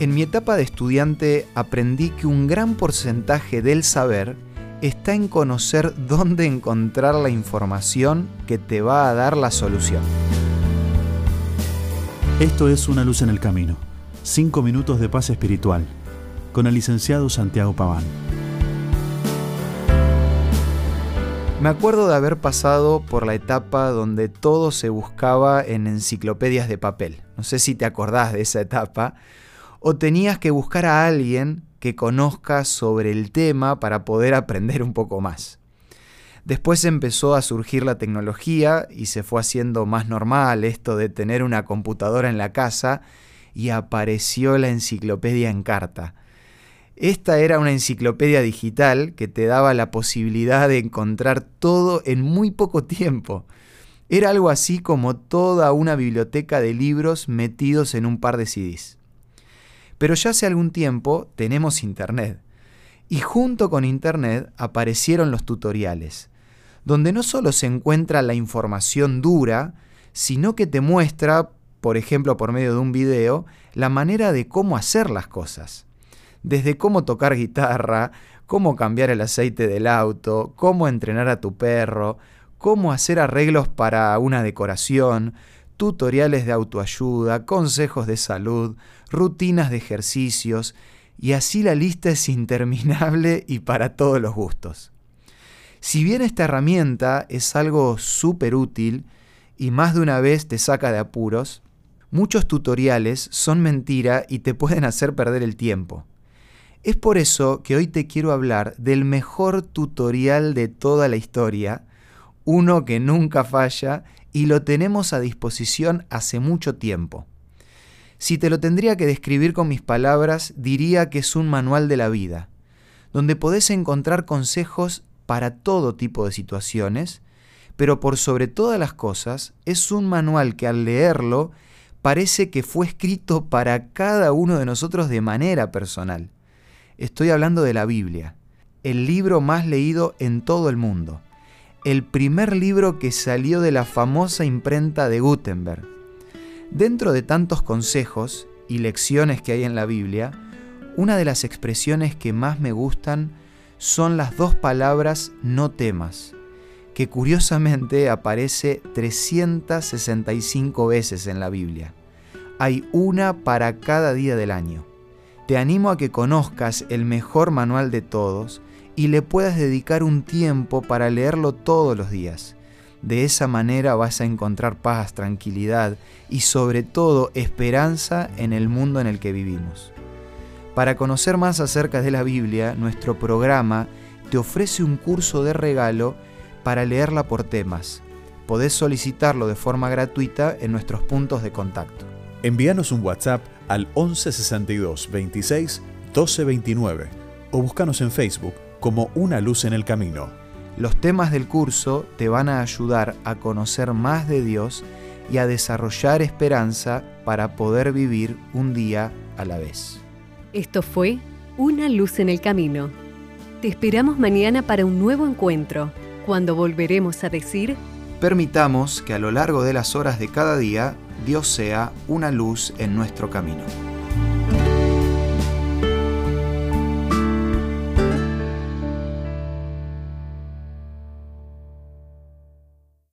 En mi etapa de estudiante aprendí que un gran porcentaje del saber está en conocer dónde encontrar la información que te va a dar la solución. Esto es Una luz en el camino. Cinco minutos de paz espiritual. Con el licenciado Santiago Paván. Me acuerdo de haber pasado por la etapa donde todo se buscaba en enciclopedias de papel. No sé si te acordás de esa etapa o tenías que buscar a alguien que conozca sobre el tema para poder aprender un poco más. Después empezó a surgir la tecnología y se fue haciendo más normal esto de tener una computadora en la casa y apareció la enciclopedia en carta. Esta era una enciclopedia digital que te daba la posibilidad de encontrar todo en muy poco tiempo. Era algo así como toda una biblioteca de libros metidos en un par de CDs. Pero ya hace algún tiempo tenemos Internet. Y junto con Internet aparecieron los tutoriales, donde no solo se encuentra la información dura, sino que te muestra, por ejemplo por medio de un video, la manera de cómo hacer las cosas. Desde cómo tocar guitarra, cómo cambiar el aceite del auto, cómo entrenar a tu perro, cómo hacer arreglos para una decoración, tutoriales de autoayuda, consejos de salud, rutinas de ejercicios, y así la lista es interminable y para todos los gustos. Si bien esta herramienta es algo súper útil y más de una vez te saca de apuros, muchos tutoriales son mentira y te pueden hacer perder el tiempo. Es por eso que hoy te quiero hablar del mejor tutorial de toda la historia, uno que nunca falla y lo tenemos a disposición hace mucho tiempo. Si te lo tendría que describir con mis palabras, diría que es un manual de la vida, donde podés encontrar consejos para todo tipo de situaciones, pero por sobre todas las cosas es un manual que al leerlo parece que fue escrito para cada uno de nosotros de manera personal. Estoy hablando de la Biblia, el libro más leído en todo el mundo el primer libro que salió de la famosa imprenta de Gutenberg. Dentro de tantos consejos y lecciones que hay en la Biblia, una de las expresiones que más me gustan son las dos palabras no temas, que curiosamente aparece 365 veces en la Biblia. Hay una para cada día del año. Te animo a que conozcas el mejor manual de todos y le puedas dedicar un tiempo para leerlo todos los días. De esa manera vas a encontrar paz, tranquilidad y sobre todo esperanza en el mundo en el que vivimos. Para conocer más acerca de la Biblia, nuestro programa te ofrece un curso de regalo para leerla por temas. Podés solicitarlo de forma gratuita en nuestros puntos de contacto. Envíanos un WhatsApp al 1162 26 12 29 o búscanos en Facebook como una luz en el camino. Los temas del curso te van a ayudar a conocer más de Dios y a desarrollar esperanza para poder vivir un día a la vez. Esto fue Una luz en el camino. Te esperamos mañana para un nuevo encuentro, cuando volveremos a decir... Permitamos que a lo largo de las horas de cada día Dios sea una luz en nuestro camino.